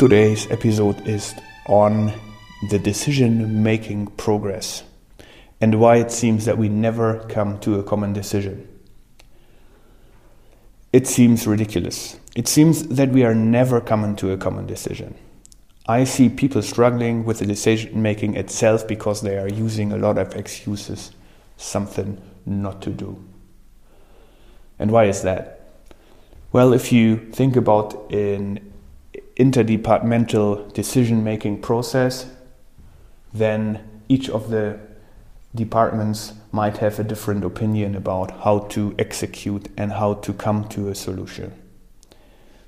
Today's episode is on the decision making progress and why it seems that we never come to a common decision. It seems ridiculous. It seems that we are never coming to a common decision. I see people struggling with the decision making itself because they are using a lot of excuses, something not to do. And why is that? Well, if you think about an interdepartmental decision making process, then each of the departments might have a different opinion about how to execute and how to come to a solution.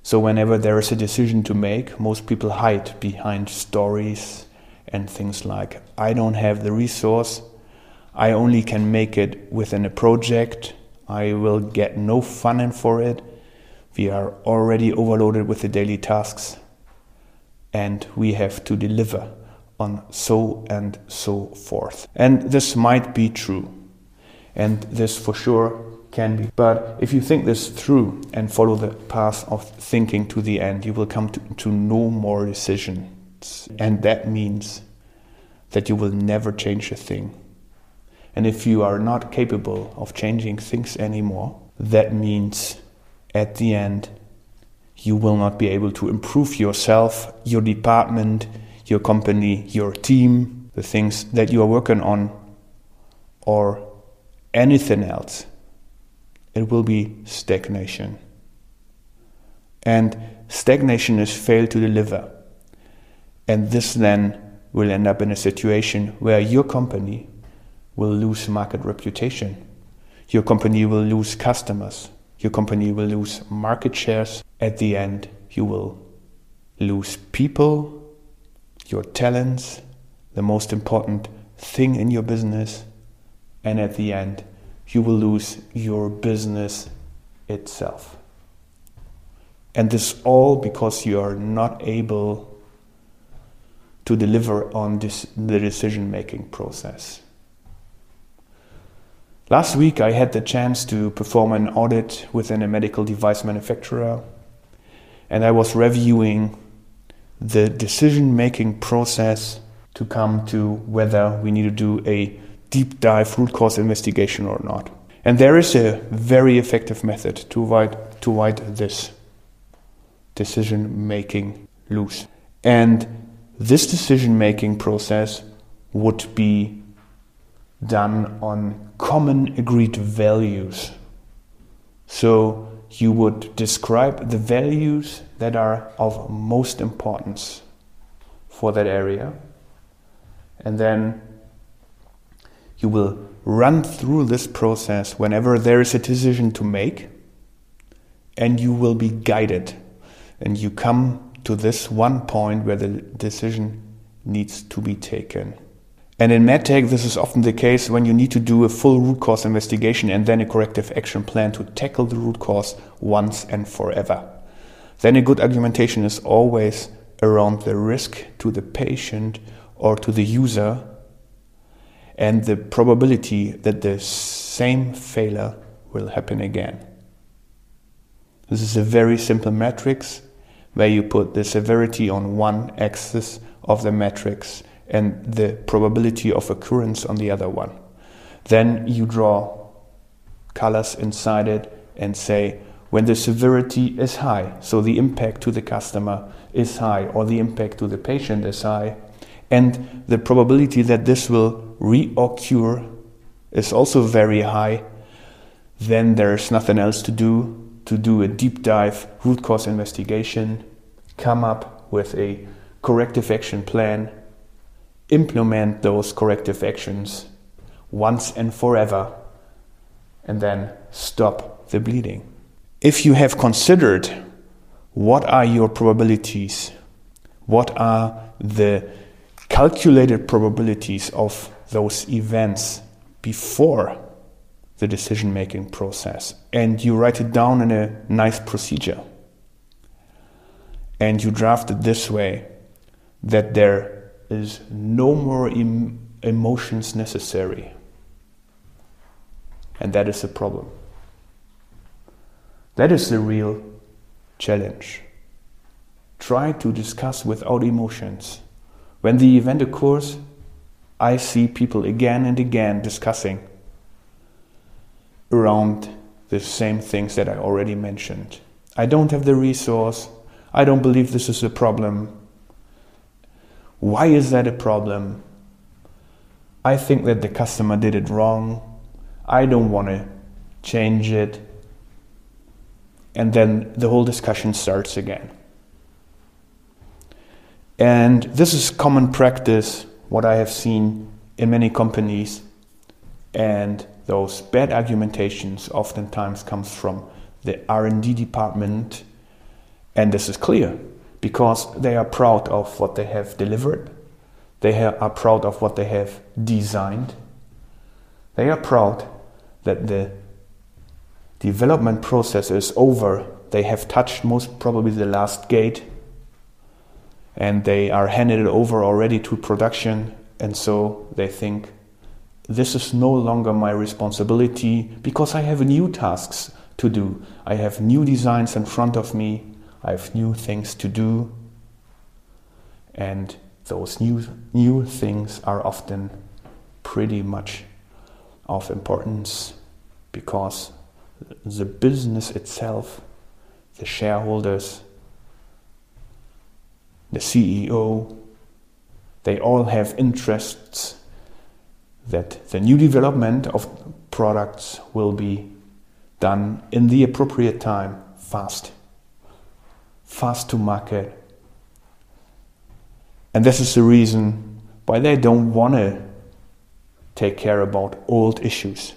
So, whenever there is a decision to make, most people hide behind stories and things like, I don't have the resource, I only can make it within a project, I will get no funding for it, we are already overloaded with the daily tasks, and we have to deliver on so and so forth. And this might be true, and this for sure can be. But if you think this through and follow the path of thinking to the end, you will come to, to no more decisions. And that means that you will never change a thing. And if you are not capable of changing things anymore, that means at the end you will not be able to improve yourself, your department, your company, your team, the things that you are working on, or anything else it will be stagnation. And stagnation is fail to deliver. And this then will end up in a situation where your company will lose market reputation. Your company will lose customers. Your company will lose market shares. At the end, you will lose people, your talents, the most important thing in your business. And at the end, you will lose your business itself. And this all because you are not able to deliver on this, the decision making process. Last week, I had the chance to perform an audit within a medical device manufacturer, and I was reviewing the decision making process to come to whether we need to do a deep dive root cause investigation or not. And there is a very effective method to avoid, to this decision making loose. And this decision making process would be done on common agreed values. So you would describe the values that are of most importance for that area. And then you will run through this process whenever there is a decision to make, and you will be guided. And you come to this one point where the decision needs to be taken. And in medtech, this is often the case when you need to do a full root cause investigation and then a corrective action plan to tackle the root cause once and forever. Then a good argumentation is always around the risk to the patient or to the user and the probability that the same failure will happen again. This is a very simple matrix where you put the severity on one axis of the matrix and the probability of occurrence on the other one. Then you draw colors inside it and say when the severity is high, so the impact to the customer is high or the impact to the patient is high, and the probability that this will reoccur is also very high, then there's nothing else to do to do a deep dive root cause investigation, come up with a corrective action plan, implement those corrective actions once and forever, and then stop the bleeding. If you have considered what are your probabilities, what are the calculated probabilities of those events before the decision making process and you write it down in a nice procedure and you draft it this way that there is no more em- emotions necessary and that is a problem that is the real challenge try to discuss without emotions. When the event occurs, I see people again and again discussing around the same things that I already mentioned. I don't have the resource. I don't believe this is a problem. Why is that a problem? I think that the customer did it wrong. I don't want to change it. And then the whole discussion starts again. And this is common practice, what I have seen in many companies. And those bad argumentations oftentimes comes from the R&D department. And this is clear because they are proud of what they have delivered. They are proud of what they have designed. They are proud that the development process is over. They have touched most probably the last gate and they are handed it over already to production. And so they think, this is no longer my responsibility because I have new tasks to do. I have new designs in front of me. I have new things to do. And those new, new things are often pretty much of importance because the business itself, the shareholders, the CEO, they all have interests that the new development of products will be done in the appropriate time, fast, fast to market. And this is the reason why they don't want to take care about old issues.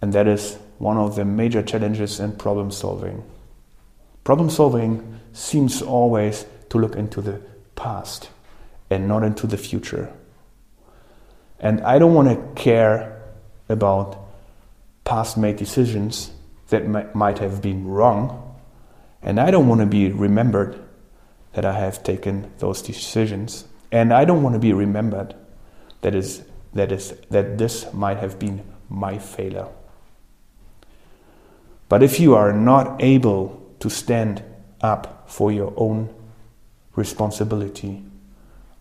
And that is one of the major challenges in problem solving. Problem solving seems always to look into the past and not into the future. And I don't want to care about past made decisions that might have been wrong. And I don't want to be remembered that I have taken those decisions. And I don't want to be remembered that is that is that this might have been my failure. But if you are not able to stand up for your own responsibility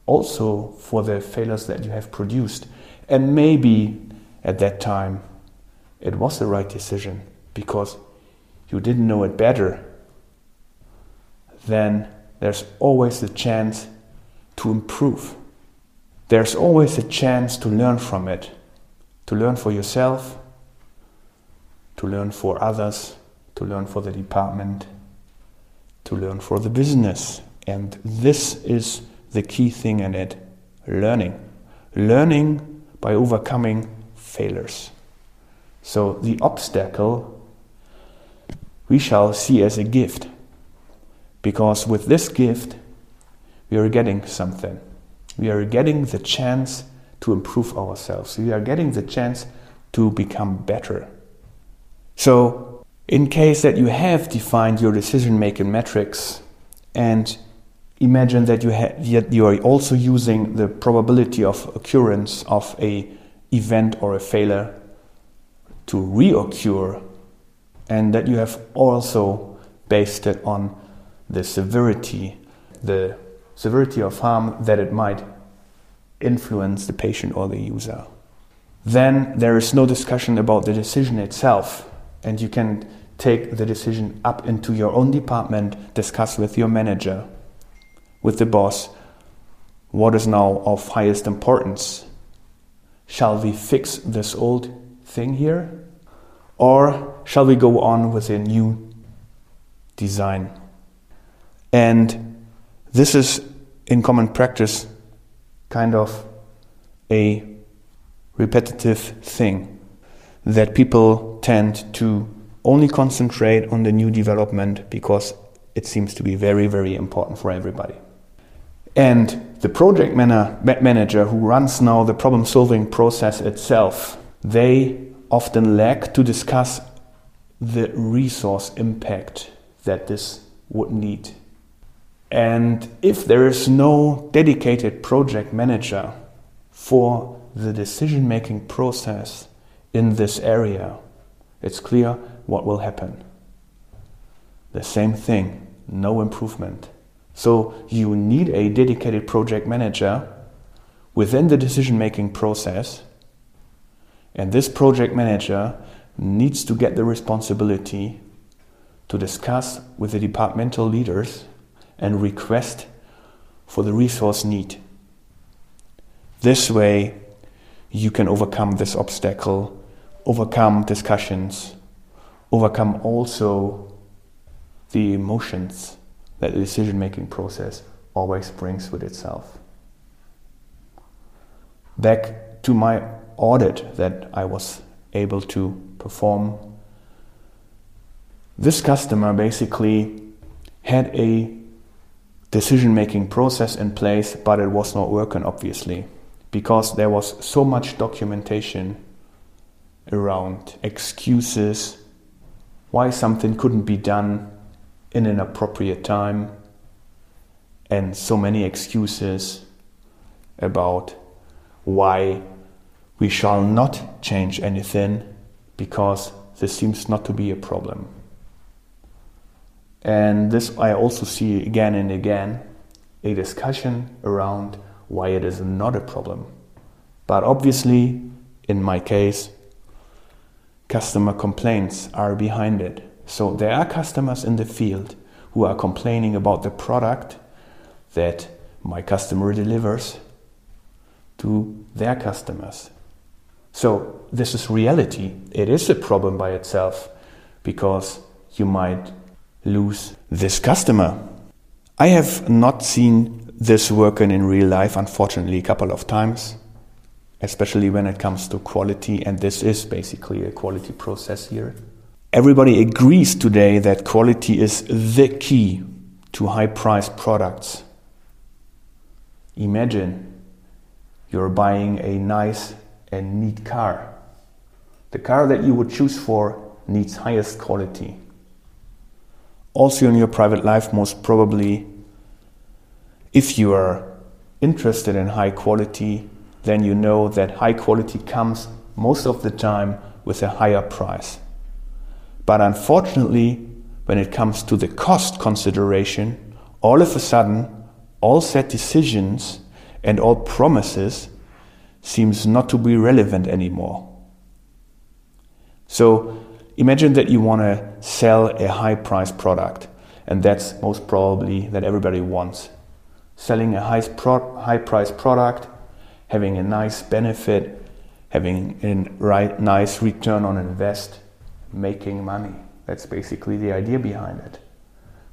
also for the failures that you have produced. And maybe at that time it was the right decision because you didn't know it better. Then there's always the chance to improve. There's always a chance to learn from it, to learn for yourself, to learn for others, to learn for the department, to learn for the business. And this is the key thing in it learning. Learning by overcoming failures. So the obstacle we shall see as a gift. Because with this gift, we are getting something. We are getting the chance to improve ourselves. We are getting the chance to become better. So, in case that you have defined your decision making metrics and imagine that you, ha- that you are also using the probability of occurrence of a event or a failure to reoccur and that you have also based it on the severity the severity of harm that it might influence the patient or the user then there is no discussion about the decision itself and you can take the decision up into your own department discuss with your manager with the boss what is now of highest importance. Shall we fix this old thing here? Or shall we go on with a new design? And this is, in common practice, kind of a repetitive thing that people tend to only concentrate on the new development because it seems to be very, very important for everybody. And the project manager who runs now the problem solving process itself, they often lack to discuss the resource impact that this would need. And if there is no dedicated project manager for the decision making process in this area, it's clear what will happen. The same thing, no improvement So you need a dedicated project manager within the decision making process. And this project manager needs to get the responsibility to discuss with the departmental leaders and request for the resource need. This way, you can overcome this obstacle, overcome discussions, overcome also the emotions that the decision making process always brings with itself. Back to my audit that I was able to perform this customer basically had a decision making process in place, but it was not working, obviously, because there was so much documentation around excuses why something couldn't be done in an appropriate time, and so many excuses about why we shall not change anything because this seems not to be a problem. And this I also see again and again a discussion around why it is not a problem. But obviously, in my case, customer complaints are behind it. So there are customers in the field who are complaining about the product that my customer delivers to their customers. So this is reality. It is a problem by itself because you might lose this customer. I have not seen this working in real life, unfortunately, a couple of times, especially when it comes to quality, and this is basically a quality process here. Everybody agrees today that quality is the key to high priced products. Imagine you're buying a nice and neat car. The car that you would choose for needs highest quality also in your private life, most probably, if you are interested in high quality, then you know that high quality comes most of the time with a higher price. But unfortunately, when it comes to the cost consideration, all of a sudden, all set decisions and all promises seems not to be relevant anymore. So Imagine that you want to sell a high price product, and that's most probably that everybody wants. Selling a high, pro- high price product, having a nice benefit, having a right, nice return on invest, making money. That's basically the idea behind it.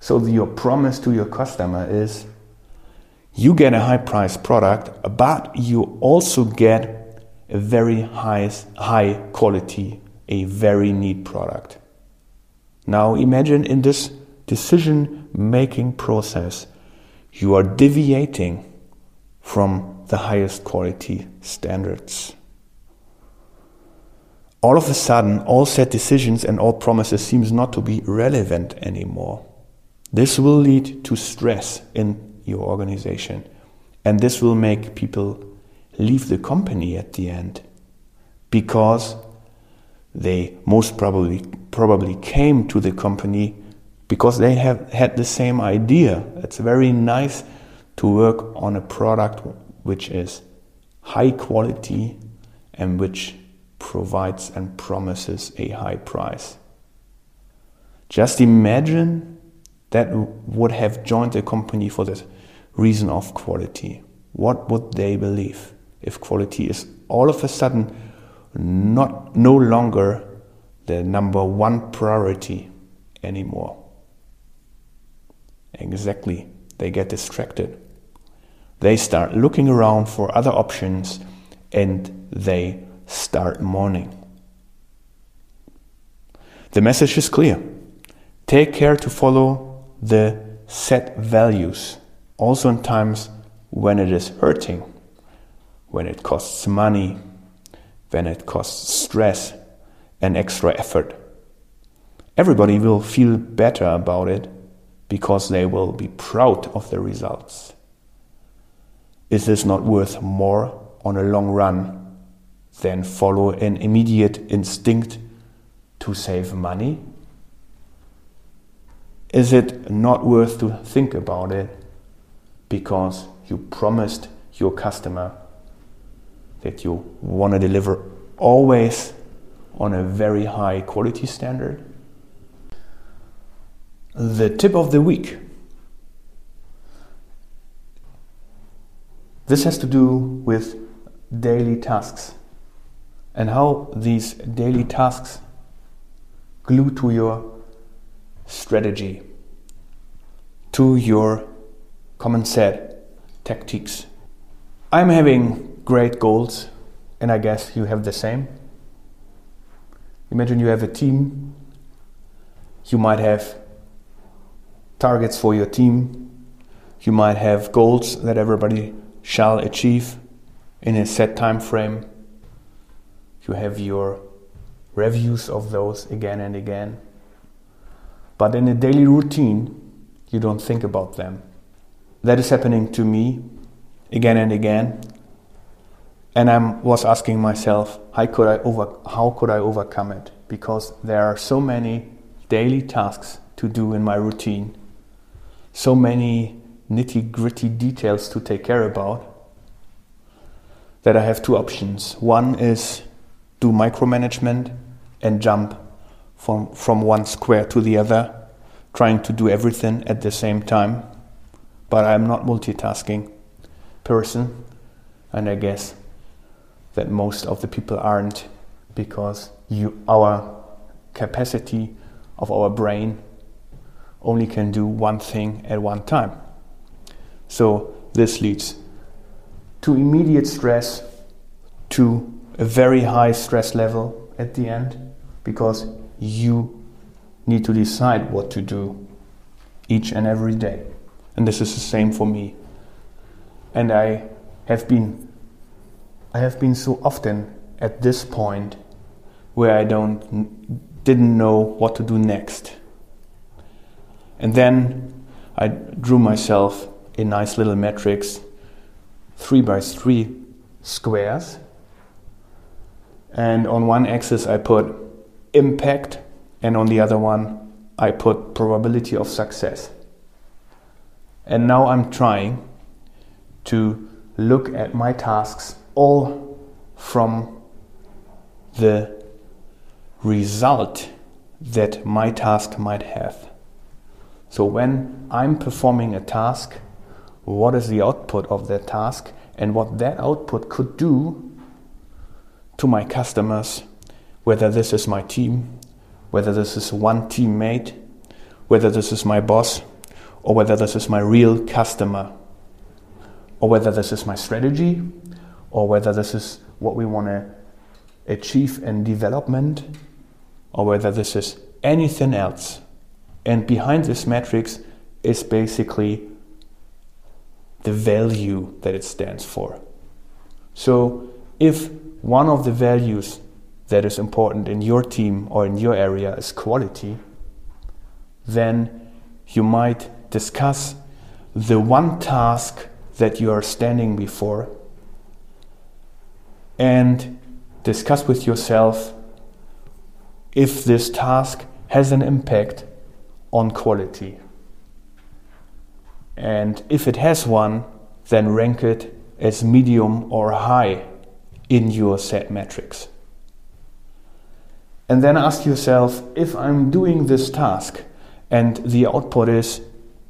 So, your promise to your customer is you get a high price product, but you also get a very high, high quality a very neat product. Now imagine in this decision making process, you are deviating from the highest quality standards. All of a sudden, all set decisions and all promises seems not to be relevant anymore. This will lead to stress in your organization, and this will make people leave the company at the end because they most probably probably came to the company because they have had the same idea. It's very nice to work on a product which is high quality and which provides and promises a high price. Just imagine that would have joined the company for the reason of quality. What would they believe if quality is all of a sudden not no longer the number one priority anymore. Exactly. They get distracted. They start looking around for other options and they start mourning. The message is clear. Take care to follow the set values, also in times when it is hurting, when it costs money, when it costs stress and extra effort. Everybody will feel better about it because they will be proud of the results. Is this not worth more on a long run than follow an immediate instinct to save money? Is it not worth to think about it because you promised your customer that you want to deliver always on a very high quality standard. The tip of the week. This has to do with daily tasks and how these daily tasks glue to your strategy, to your common set tactics. I'm having great goals, and I guess you have the same. Imagine you have a team, you might have targets for your team, you might have goals that everybody shall achieve in a set time frame. You have your reviews of those again and again. But in a daily routine, you don't think about them. That is happening to me again and again. And I was asking myself, how could, I over, how could I overcome it? Because there are so many daily tasks to do in my routine, so many nitty gritty details to take care about, that I have two options. One is do micromanagement and jump from, from one square to the other, trying to do everything at the same time. But I'm not multitasking person, and I guess that most of the people aren't because you, our capacity of our brain only can do one thing at one time. So this leads to immediate stress, to a very high stress level at the end, because you need to decide what to do each and every day. And this is the same for me. And I have been I have been so often at this point where I don't didn't know what to do next. And then I drew myself a nice little matrix, three by three squares. And on one axis I put impact, and on the other one I put probability of success. And now I'm trying to look at my tasks all from the result that my task might have. So when I'm performing a task, what is the output of that task and what that output could do to my customers, whether this is my team, whether this is one teammate, whether this is my boss, or whether this is my real customer, or whether this is my strategy, or whether this is what we want to achieve in development, or whether this is anything else. And behind this matrix is basically the value that it stands for. So if one of the values that is important in your team or in your area is quality, then you might discuss the one task that you are standing before and discuss with yourself if this task has an impact on quality. And if it has one, then rank it as medium or high in your set metrics. And then ask yourself if I'm doing this task and the output is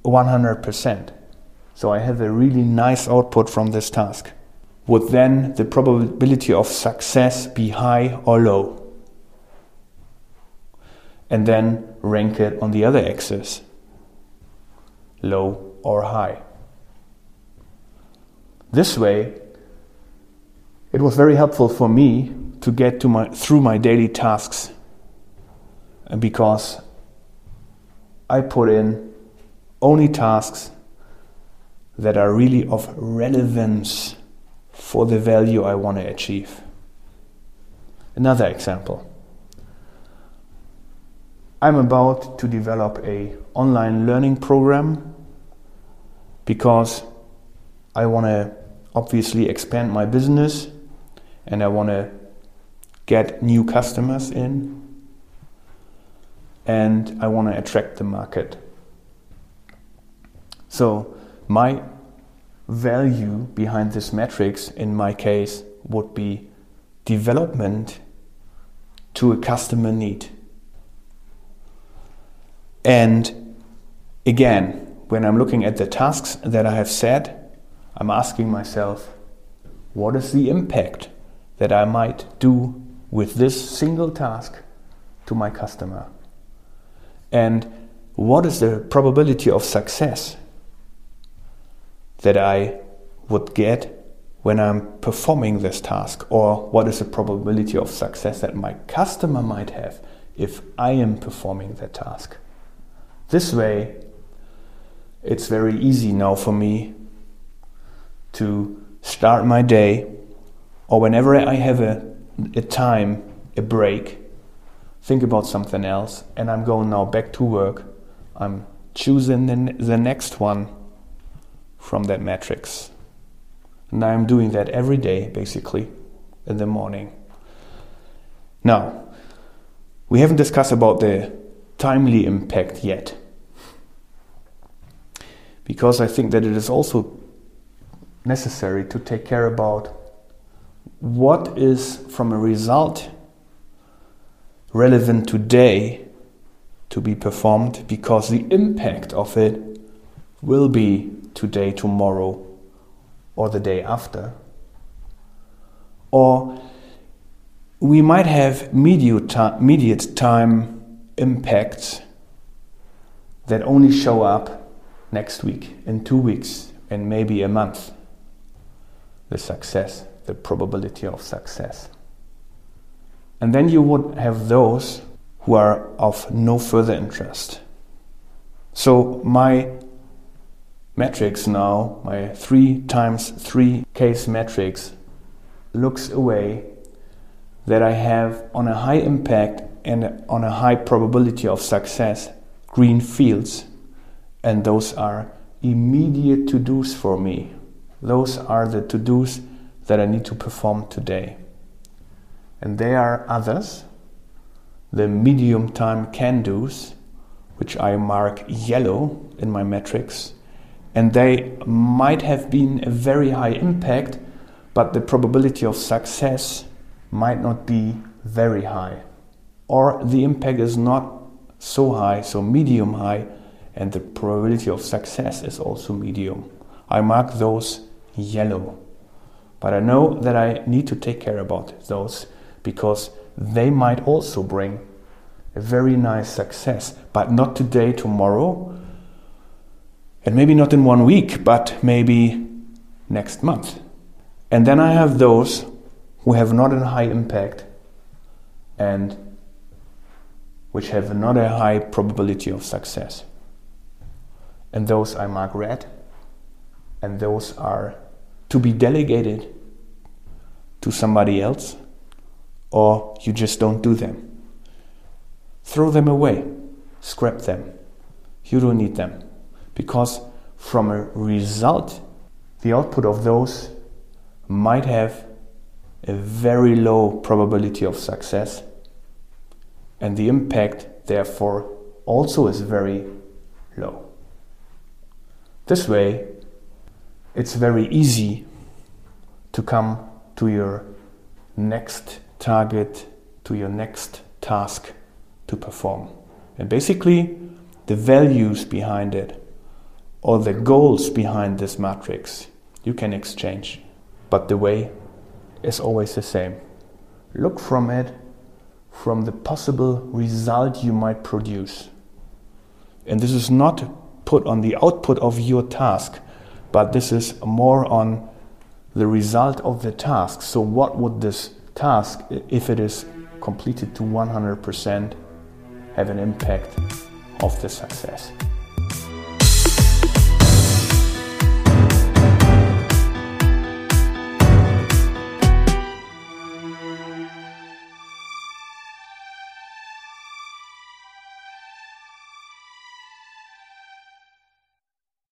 100%, so I have a really nice output from this task, would then the probability of success be high or low? And then rank it on the other axis low or high. This way, it was very helpful for me to get to my, through my daily tasks uh, because I put in only tasks that are really of relevance for the value I want to achieve. Another example. I'm about to develop a online learning program because I want to obviously expand my business and I want to get new customers in and I want to attract the market. So, my value behind this matrix in my case would be development to a customer need. And again, when I'm looking at the tasks that I have set, I'm asking myself, what is the impact that I might do with this single task to my customer? And what is the probability of success that I would get when I'm performing this task? Or what is the probability of success that my customer might have if I am performing that task? This way, it's very easy now for me to start my day or whenever I have a, a time, a break, think about something else, and I'm going now back to work. I'm choosing the, the next one from that matrix. And I'm doing that every day, basically, in the morning. Now, we haven't discussed about the timely impact yet. Because I think that it is also necessary to take care about what is from a result relevant today to be performed because the impact of it will be today, tomorrow, or the day after. Or we might have immediate time impacts that only show up next week, in two weeks, and maybe a month. The success, the probability of success. And then you would have those who are of no further interest. So my matrix now, my three times three case matrix, looks away that I have on a high impact and on a high probability of success green fields, and those are immediate to dos for me. Those are the to dos that I need to perform today. And there are others, the medium time can dos, which I mark yellow in my metrics and they might have been a very high impact, but the probability of success might not be very high. Or the impact is not so high, so medium high, and the probability of success is also medium. I mark those yellow. But I know that I need to take care about those because they might also bring a very nice success, but not today, tomorrow, and maybe not in one week, but maybe next month. And then I have those who have not a high impact and which have not a high probability of success. And those I mark red, and those are to be delegated to somebody else, or you just don't do them. Throw them away, scrap them. You don't need them because from a result, the output of those might have a very low probability of success, and the impact, therefore, also is very low. This way, it's very easy to come to your next target, to your next task to perform. And basically, the values behind it or the goals behind this matrix you can exchange, but the way is always the same. Look from it from the possible result you might produce. And this is not put on the output of your task, but this is more on the result of the task. So, what would this task, if it is completed to 100%, have an impact of the success?